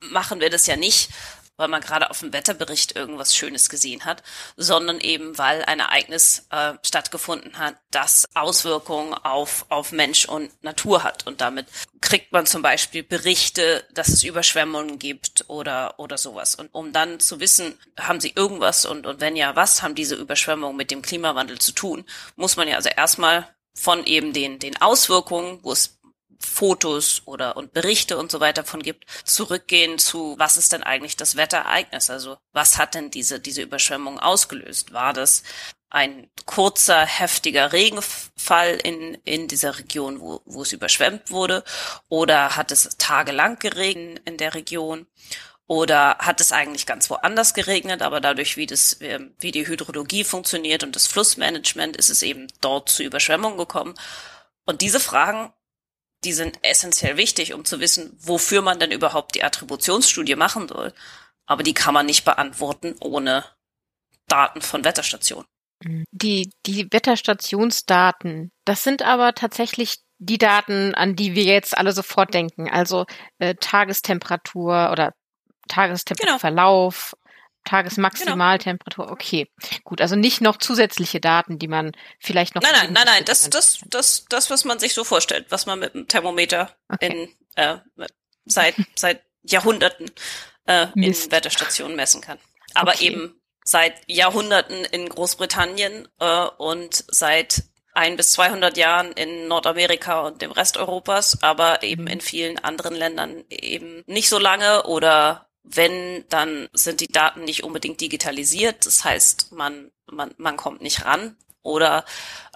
machen wir das ja nicht, weil man gerade auf dem Wetterbericht irgendwas Schönes gesehen hat, sondern eben weil ein Ereignis äh, stattgefunden hat, das Auswirkungen auf, auf Mensch und Natur hat. Und damit kriegt man zum Beispiel Berichte, dass es Überschwemmungen gibt oder, oder sowas. Und um dann zu wissen, haben sie irgendwas und, und wenn ja, was haben diese Überschwemmungen mit dem Klimawandel zu tun, muss man ja also erstmal von eben den, den Auswirkungen, wo es Fotos oder und Berichte und so weiter von gibt, zurückgehen zu, was ist denn eigentlich das Wetterereignis? Also was hat denn diese, diese Überschwemmung ausgelöst? War das ein kurzer, heftiger Regenfall in, in dieser Region, wo, wo es überschwemmt wurde? Oder hat es tagelang geregnet in der Region? Oder hat es eigentlich ganz woanders geregnet, aber dadurch, wie das, ähm, wie die Hydrologie funktioniert und das Flussmanagement, ist es eben dort zu Überschwemmungen gekommen? Und diese Fragen die sind essentiell wichtig, um zu wissen, wofür man denn überhaupt die Attributionsstudie machen soll. Aber die kann man nicht beantworten ohne Daten von Wetterstationen. Die, die Wetterstationsdaten, das sind aber tatsächlich die Daten, an die wir jetzt alle sofort denken. Also äh, Tagestemperatur oder Tagestemperaturverlauf, genau. Tagesmaximaltemperatur, okay. Gut, also nicht noch zusätzliche Daten, die man vielleicht noch. Nein, nein, nein, nein, das, das, das, das, was man sich so vorstellt, was man mit dem Thermometer okay. in, äh, seit, <laughs> seit Jahrhunderten äh, in Wetterstationen messen kann. Aber okay. eben seit Jahrhunderten in Großbritannien äh, und seit ein bis 200 Jahren in Nordamerika und dem Rest Europas, aber eben mhm. in vielen anderen Ländern eben nicht so lange oder wenn, dann sind die Daten nicht unbedingt digitalisiert. Das heißt, man, man, man kommt nicht ran oder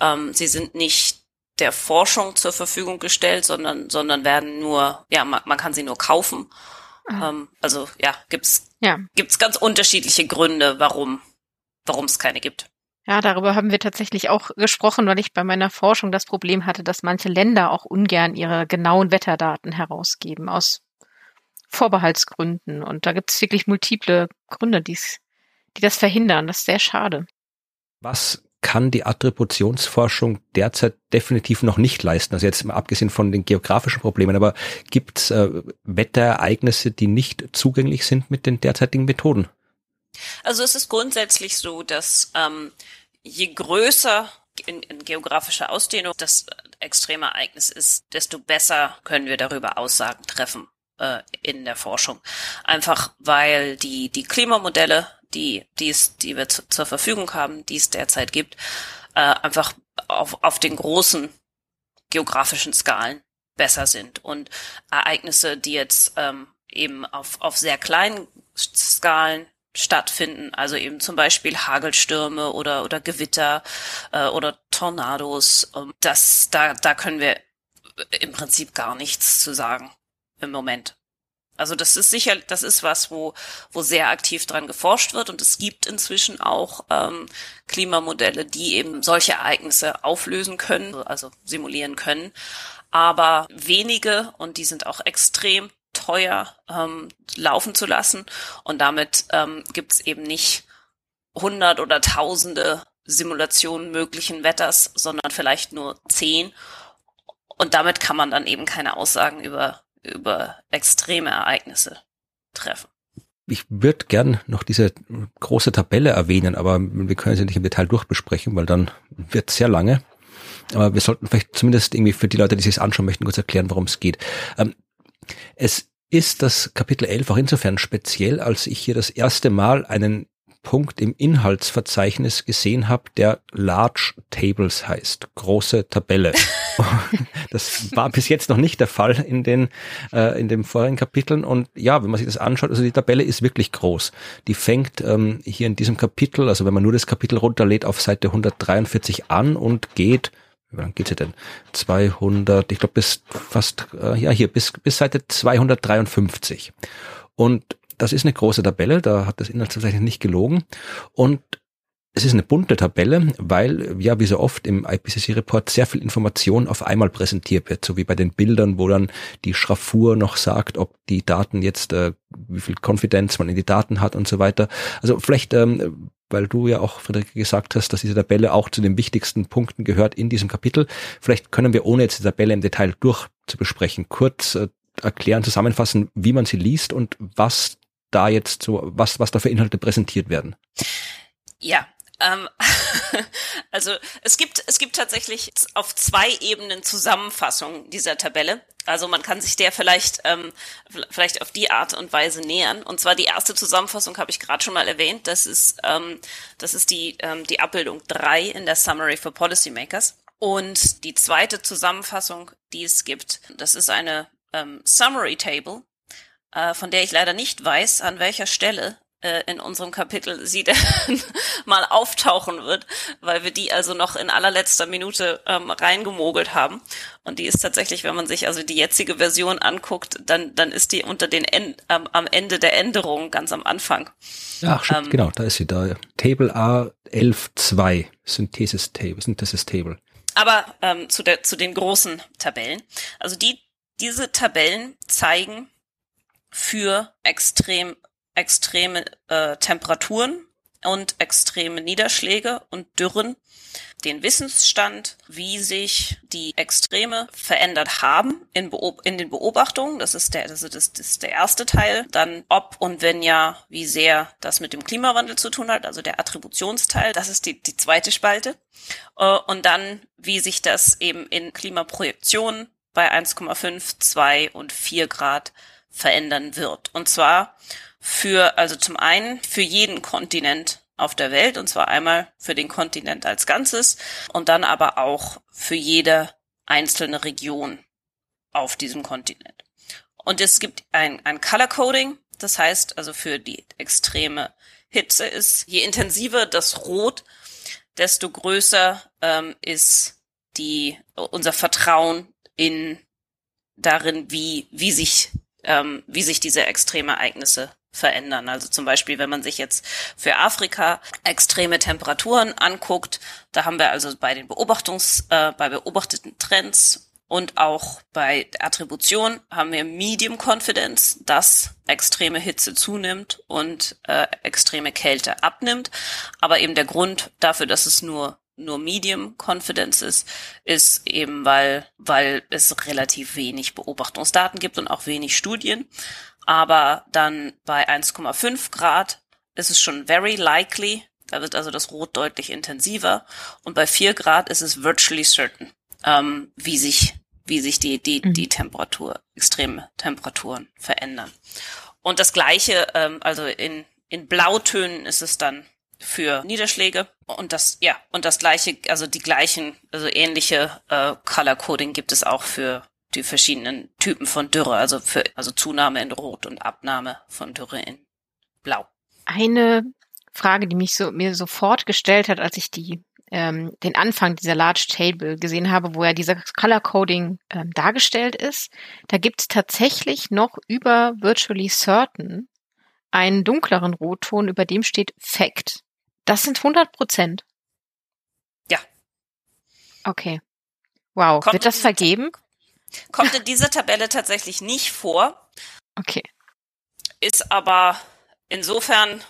ähm, sie sind nicht der Forschung zur Verfügung gestellt, sondern, sondern werden nur, ja, man, man kann sie nur kaufen. Ah. Ähm, also ja, gibt's, ja. gibt's ganz unterschiedliche Gründe, warum, warum es keine gibt. Ja, darüber haben wir tatsächlich auch gesprochen, weil ich bei meiner Forschung das Problem hatte, dass manche Länder auch ungern ihre genauen Wetterdaten herausgeben, aus Vorbehaltsgründen. Und da gibt es wirklich multiple Gründe, die's, die das verhindern. Das ist sehr schade. Was kann die Attributionsforschung derzeit definitiv noch nicht leisten. Also jetzt mal abgesehen von den geografischen Problemen, aber gibt es äh, Wetterereignisse, die nicht zugänglich sind mit den derzeitigen Methoden? Also es ist grundsätzlich so, dass ähm, je größer in, in geografischer Ausdehnung das extreme Ereignis ist, desto besser können wir darüber Aussagen treffen äh, in der Forschung. Einfach weil die, die Klimamodelle, die, die, es, die wir zu, zur Verfügung haben, die es derzeit gibt, äh, einfach auf, auf den großen geografischen Skalen besser sind. Und Ereignisse, die jetzt ähm, eben auf, auf sehr kleinen Skalen stattfinden, also eben zum Beispiel Hagelstürme oder, oder Gewitter äh, oder Tornados, ähm, das, da, da können wir im Prinzip gar nichts zu sagen im Moment. Also das ist sicher, das ist was, wo, wo sehr aktiv dran geforscht wird und es gibt inzwischen auch ähm, Klimamodelle, die eben solche Ereignisse auflösen können, also simulieren können. Aber wenige und die sind auch extrem teuer ähm, laufen zu lassen und damit ähm, gibt es eben nicht hundert oder tausende Simulationen möglichen Wetters, sondern vielleicht nur zehn. Und damit kann man dann eben keine Aussagen über über extreme Ereignisse treffen. Ich würde gern noch diese große Tabelle erwähnen, aber wir können sie nicht im Detail durchbesprechen, weil dann wird sehr lange. Aber wir sollten vielleicht zumindest irgendwie für die Leute, die sich anschauen möchten, kurz erklären, worum es geht. Ähm, es ist das Kapitel 11 auch insofern speziell, als ich hier das erste Mal einen Punkt im Inhaltsverzeichnis gesehen habe, der Large Tables heißt, große Tabelle. <laughs> das war bis jetzt noch nicht der Fall in den äh, in den vorigen Kapiteln und ja, wenn man sich das anschaut, also die Tabelle ist wirklich groß. Die fängt ähm, hier in diesem Kapitel, also wenn man nur das Kapitel runterlädt, auf Seite 143 an und geht wie lang geht sie denn? 200, ich glaube bis fast, äh, ja hier, bis, bis Seite 253. Und das ist eine große Tabelle, da hat das Inhaltsverzeichnis nicht gelogen. Und es ist eine bunte Tabelle, weil ja wie so oft im IPCC-Report sehr viel Information auf einmal präsentiert wird, so wie bei den Bildern, wo dann die Schraffur noch sagt, ob die Daten jetzt, äh, wie viel Konfidenz man in die Daten hat und so weiter. Also vielleicht, ähm, weil du ja auch, Friederike, gesagt hast, dass diese Tabelle auch zu den wichtigsten Punkten gehört in diesem Kapitel. Vielleicht können wir, ohne jetzt die Tabelle im Detail durchzubesprechen, kurz äh, erklären, zusammenfassen, wie man sie liest und was da jetzt so, was, was da für Inhalte präsentiert werden? Ja, ähm, <laughs> also es gibt es gibt tatsächlich auf zwei Ebenen Zusammenfassung dieser Tabelle. Also man kann sich der vielleicht ähm, vielleicht auf die Art und Weise nähern. Und zwar die erste Zusammenfassung habe ich gerade schon mal erwähnt. Das ist ähm, das ist die ähm, die Abbildung drei in der Summary for Policymakers. Und die zweite Zusammenfassung, die es gibt, das ist eine ähm, Summary Table äh, von der ich leider nicht weiß, an welcher Stelle äh, in unserem Kapitel sie <laughs> denn mal auftauchen wird, weil wir die also noch in allerletzter Minute ähm, reingemogelt haben. Und die ist tatsächlich, wenn man sich also die jetzige Version anguckt, dann, dann ist die unter den End, ähm, am Ende der Änderungen ganz am Anfang. Ach, stimmt, ähm, genau, da ist sie da. Table A 11.2, Synthesis Table, Synthesis Table. Aber ähm, zu, der, zu den großen Tabellen. Also die, diese Tabellen zeigen, für extrem extreme äh, Temperaturen und extreme Niederschläge und Dürren den Wissensstand, wie sich die Extreme verändert haben in, Beob in den Beobachtungen. Das ist der, das ist, das ist der erste Teil. Dann ob und wenn ja, wie sehr das mit dem Klimawandel zu tun hat, also der Attributionsteil. Das ist die, die zweite Spalte. Äh, und dann, wie sich das eben in Klimaprojektionen bei 1,5, 2 und 4 Grad verändern wird. Und zwar für, also zum einen für jeden Kontinent auf der Welt, und zwar einmal für den Kontinent als Ganzes und dann aber auch für jede einzelne Region auf diesem Kontinent. Und es gibt ein, ein Color Coding, das heißt also für die extreme Hitze ist, je intensiver das Rot, desto größer ähm, ist die unser Vertrauen in darin, wie wie sich ähm, wie sich diese Extremereignisse verändern. Also zum Beispiel, wenn man sich jetzt für Afrika extreme Temperaturen anguckt, da haben wir also bei den Beobachtungs, äh, bei beobachteten Trends und auch bei Attribution haben wir Medium Confidence, dass extreme Hitze zunimmt und äh, extreme Kälte abnimmt. Aber eben der Grund dafür, dass es nur nur Medium Confidence ist, ist eben, weil, weil es relativ wenig Beobachtungsdaten gibt und auch wenig Studien. Aber dann bei 1,5 Grad ist es schon very likely. Da wird also das Rot deutlich intensiver. Und bei 4 Grad ist es virtually certain, ähm, wie sich, wie sich die, die, mhm. die Temperatur, extreme Temperaturen verändern. Und das Gleiche, ähm, also in, in Blautönen ist es dann für Niederschläge und das ja und das gleiche also die gleichen also ähnliche äh, Color Coding gibt es auch für die verschiedenen Typen von Dürre also für also Zunahme in Rot und Abnahme von Dürre in Blau. Eine Frage, die mich so mir sofort gestellt hat, als ich die ähm, den Anfang dieser Large Table gesehen habe, wo ja dieser Color Coding ähm, dargestellt ist, da gibt es tatsächlich noch über Virtually Certain einen dunkleren Rotton, über dem steht Fact. Das sind 100 Prozent. Ja. Okay. Wow. Kommt Wird das vergeben? Kommt in <laughs> dieser Tabelle tatsächlich nicht vor. Okay. Ist aber insofern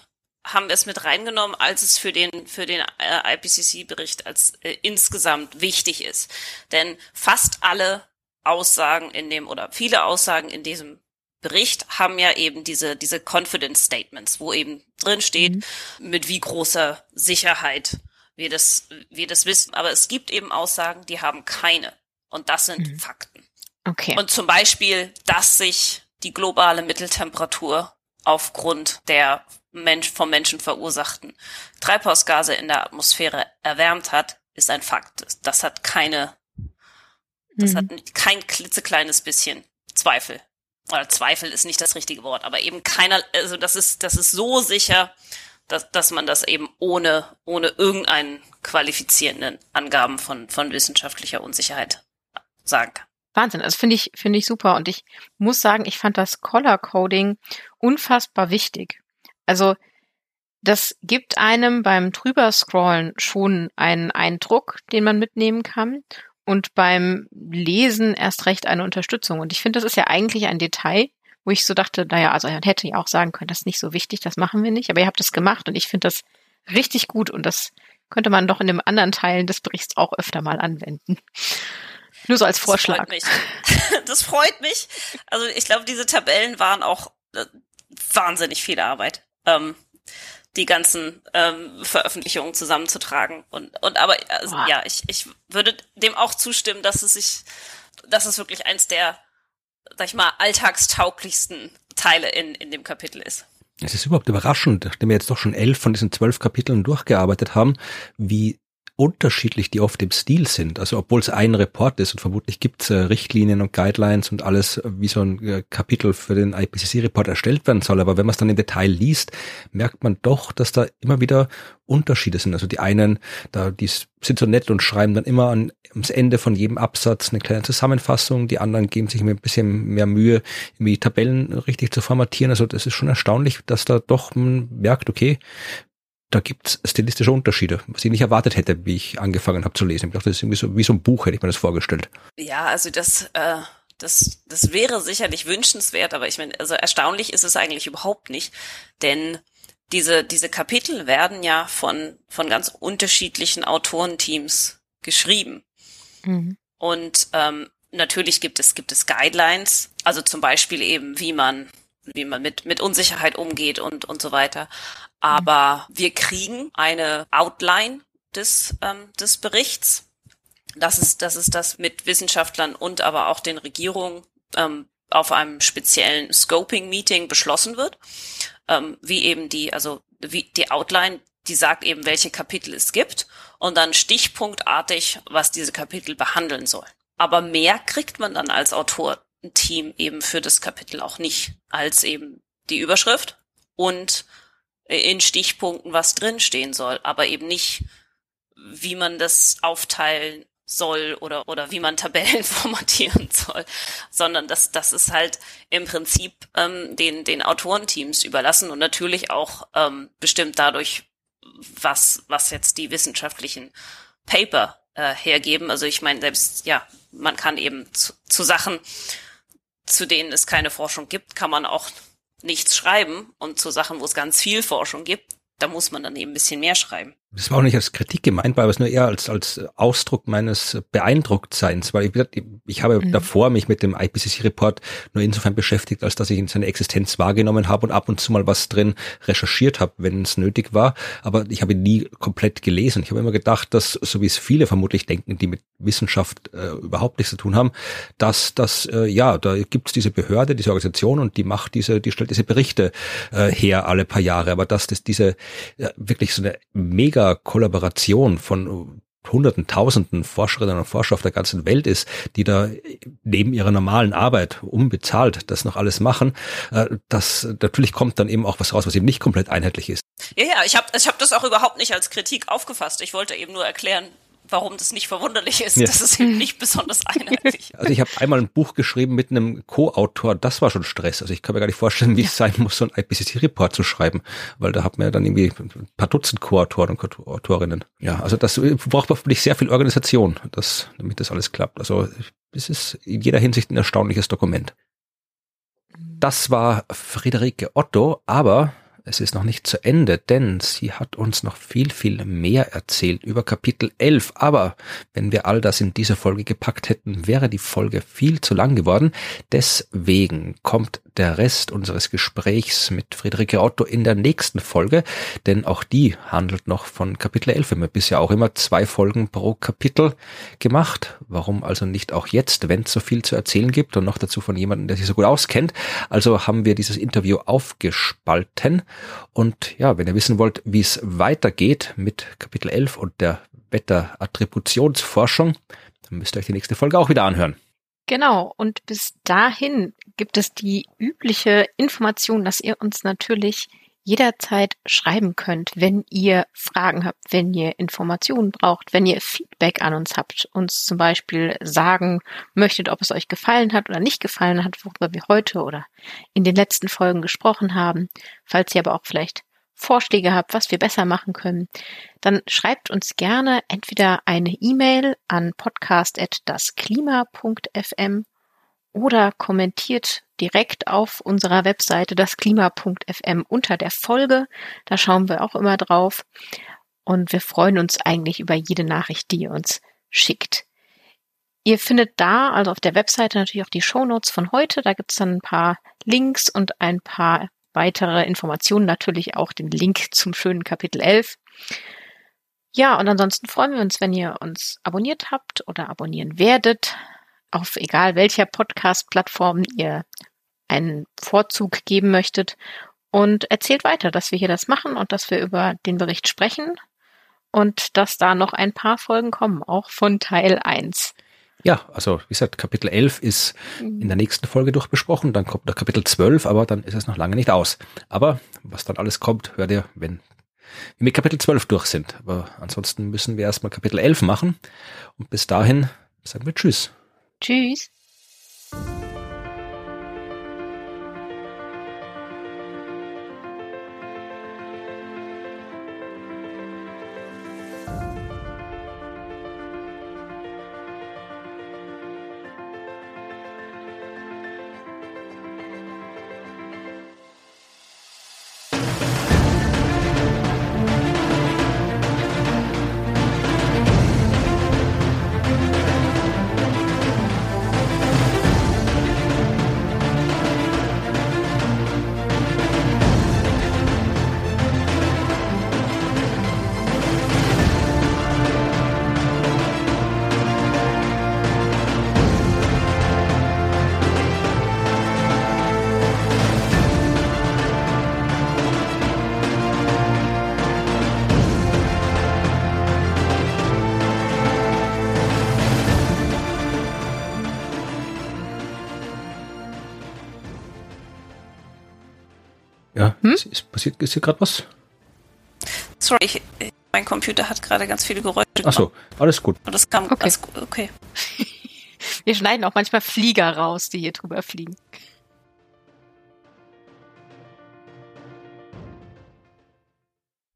haben wir es mit reingenommen, als es für den für den äh, IPCC-Bericht als äh, insgesamt wichtig ist. Denn fast alle Aussagen in dem oder viele Aussagen in diesem Bericht haben ja eben diese, diese Confidence Statements, wo eben drin steht, mhm. mit wie großer Sicherheit wir das, wir das wissen. Aber es gibt eben Aussagen, die haben keine. Und das sind mhm. Fakten. Okay. Und zum Beispiel, dass sich die globale Mitteltemperatur aufgrund der Mensch, vom Menschen verursachten Treibhausgase in der Atmosphäre erwärmt hat, ist ein Fakt. Das hat keine, das mhm. hat kein klitzekleines bisschen Zweifel oder Zweifel ist nicht das richtige Wort, aber eben keiner, also das ist, das ist so sicher, dass, dass man das eben ohne, ohne irgendeinen qualifizierenden Angaben von, von wissenschaftlicher Unsicherheit sagen kann. Wahnsinn, das finde ich, finde ich super. Und ich muss sagen, ich fand das Color Coding unfassbar wichtig. Also, das gibt einem beim drüberscrollen schon einen Eindruck, den man mitnehmen kann und beim Lesen erst recht eine Unterstützung. Und ich finde, das ist ja eigentlich ein Detail, wo ich so dachte, naja, also man hätte ja auch sagen können, das ist nicht so wichtig, das machen wir nicht. Aber ihr habt das gemacht und ich finde das richtig gut und das könnte man doch in den anderen Teilen des Berichts auch öfter mal anwenden. <laughs> Nur so als Vorschlag. Das freut mich. <laughs> Das freut mich. Also ich glaube, diese Tabellen waren auch äh, wahnsinnig viel Arbeit. Ähm, die ganzen ähm, Veröffentlichungen zusammenzutragen. Und, und aber also, ja, ich, ich würde dem auch zustimmen, dass es sich, dass es wirklich eins der, sag ich mal, alltagstauglichsten Teile in, in dem Kapitel ist. Es ist überhaupt überraschend, nachdem wir jetzt doch schon elf von diesen zwölf Kapiteln durchgearbeitet haben, wie unterschiedlich die oft im Stil sind. Also obwohl es ein Report ist und vermutlich gibt es äh, Richtlinien und Guidelines und alles, äh, wie so ein äh, Kapitel für den IPCC-Report erstellt werden soll. Aber wenn man es dann im Detail liest, merkt man doch, dass da immer wieder Unterschiede sind. Also die einen, da die sind so nett und schreiben dann immer an, ans Ende von jedem Absatz eine kleine Zusammenfassung. Die anderen geben sich ein bisschen mehr Mühe, irgendwie Tabellen richtig zu formatieren. Also das ist schon erstaunlich, dass da doch man merkt, okay, da gibt's stilistische Unterschiede, was ich nicht erwartet hätte, wie ich angefangen habe zu lesen. Ich dachte, das ist irgendwie so wie so ein Buch, hätte ich mir das vorgestellt. Ja, also das, äh, das, das wäre sicherlich wünschenswert, aber ich meine, also erstaunlich ist es eigentlich überhaupt nicht, denn diese, diese Kapitel werden ja von, von ganz unterschiedlichen Autorenteams geschrieben. Mhm. Und ähm, natürlich gibt es, gibt es Guidelines, also zum Beispiel eben, wie man wie man mit, mit Unsicherheit umgeht und, und so weiter. Aber wir kriegen eine Outline des, ähm, des Berichts. Das ist, das ist das mit Wissenschaftlern und aber auch den Regierungen ähm, auf einem speziellen Scoping-Meeting beschlossen wird, ähm, wie eben die, also wie die Outline, die sagt eben, welche Kapitel es gibt und dann stichpunktartig, was diese Kapitel behandeln sollen. Aber mehr kriegt man dann als Autorenteam eben für das Kapitel auch nicht, als eben die Überschrift und in Stichpunkten, was drinstehen soll, aber eben nicht, wie man das aufteilen soll oder, oder wie man Tabellen <laughs> formatieren soll, sondern das, das ist halt im Prinzip ähm, den, den Autorenteams überlassen und natürlich auch ähm, bestimmt dadurch, was, was jetzt die wissenschaftlichen Paper äh, hergeben. Also ich meine, selbst, ja, man kann eben zu, zu Sachen, zu denen es keine Forschung gibt, kann man auch nichts schreiben und zu Sachen, wo es ganz viel Forschung gibt, da muss man dann eben ein bisschen mehr schreiben. Das war auch nicht als Kritik gemeint, weil es nur eher als, als Ausdruck meines Beeindrucktseins, weil ich, ich habe mhm. davor mich mit dem IPCC-Report nur insofern beschäftigt, als dass ich in seine Existenz wahrgenommen habe und ab und zu mal was drin recherchiert habe, wenn es nötig war. Aber ich habe ihn nie komplett gelesen. Ich habe immer gedacht, dass, so wie es viele vermutlich denken, die mit Wissenschaft äh, überhaupt nichts zu tun haben, dass das, äh, ja, da gibt es diese Behörde, diese Organisation und die macht diese, die stellt diese Berichte äh, her alle paar Jahre. Aber dass das diese äh, wirklich so eine mega mega Kollaboration von Hunderten, Tausenden Forscherinnen und Forscher auf der ganzen Welt ist, die da neben ihrer normalen Arbeit unbezahlt das noch alles machen, äh, das natürlich kommt dann eben auch was raus, was eben nicht komplett einheitlich ist. Ja, ja, ich habe ich hab das auch überhaupt nicht als Kritik aufgefasst. Ich wollte eben nur erklären, warum das nicht verwunderlich ist. Ja. Das ist eben nicht besonders einheitlich. <laughs> Also ich habe einmal ein Buch geschrieben mit einem Co-Autor, das war schon Stress. Also ich kann mir gar nicht vorstellen, wie es sein muss, so ein IPCC-Report zu schreiben, weil da hat man ja dann irgendwie ein paar Dutzend Co-Autoren und Co-Autorinnen. Ja, also das braucht wirklich sehr viel Organisation, das, damit das alles klappt. Also es ist in jeder Hinsicht ein erstaunliches Dokument. Das war Friederike Otto, aber es ist noch nicht zu Ende, denn sie hat uns noch viel, viel mehr erzählt über Kapitel 11. Aber wenn wir all das in dieser Folge gepackt hätten, wäre die Folge viel zu lang geworden. Deswegen kommt der Rest unseres Gesprächs mit Friederike Otto in der nächsten Folge, denn auch die handelt noch von Kapitel 11. Wir haben bisher auch immer zwei Folgen pro Kapitel gemacht. Warum also nicht auch jetzt, wenn es so viel zu erzählen gibt und noch dazu von jemandem, der sich so gut auskennt? Also haben wir dieses Interview aufgespalten und ja, wenn ihr wissen wollt, wie es weitergeht mit Kapitel 11 und der Wetterattributionsforschung, dann müsst ihr euch die nächste Folge auch wieder anhören. Genau, und bis dahin gibt es die übliche Information, dass ihr uns natürlich jederzeit schreiben könnt, wenn ihr Fragen habt, wenn ihr Informationen braucht, wenn ihr Feedback an uns habt, uns zum Beispiel sagen möchtet, ob es euch gefallen hat oder nicht gefallen hat, worüber wir heute oder in den letzten Folgen gesprochen haben. Falls ihr aber auch vielleicht Vorschläge habt, was wir besser machen können, dann schreibt uns gerne entweder eine E-Mail an podcast.dasklima.fm oder kommentiert direkt auf unserer Webseite dasklima.fm unter der Folge. Da schauen wir auch immer drauf. Und wir freuen uns eigentlich über jede Nachricht, die ihr uns schickt. Ihr findet da, also auf der Webseite natürlich auch die Shownotes von heute. Da gibt es dann ein paar Links und ein paar weitere Informationen, natürlich auch den Link zum schönen Kapitel 11. Ja, und ansonsten freuen wir uns, wenn ihr uns abonniert habt oder abonnieren werdet auf egal welcher Podcast-Plattform ihr einen Vorzug geben möchtet und erzählt weiter, dass wir hier das machen und dass wir über den Bericht sprechen und dass da noch ein paar Folgen kommen, auch von Teil 1. Ja, also wie gesagt, Kapitel 11 ist in der nächsten Folge durchbesprochen, dann kommt noch Kapitel 12, aber dann ist es noch lange nicht aus. Aber was dann alles kommt, hört ihr, wenn wir mit Kapitel 12 durch sind. Aber ansonsten müssen wir erstmal Kapitel 11 machen und bis dahin sagen wir Tschüss. Tschüss. Hier gerade was? Sorry, ich, mein Computer hat gerade ganz viele Geräusche gemacht. Achso, alles gut. Und das kam okay. ganz okay. <laughs> Wir schneiden auch manchmal Flieger raus, die hier drüber fliegen.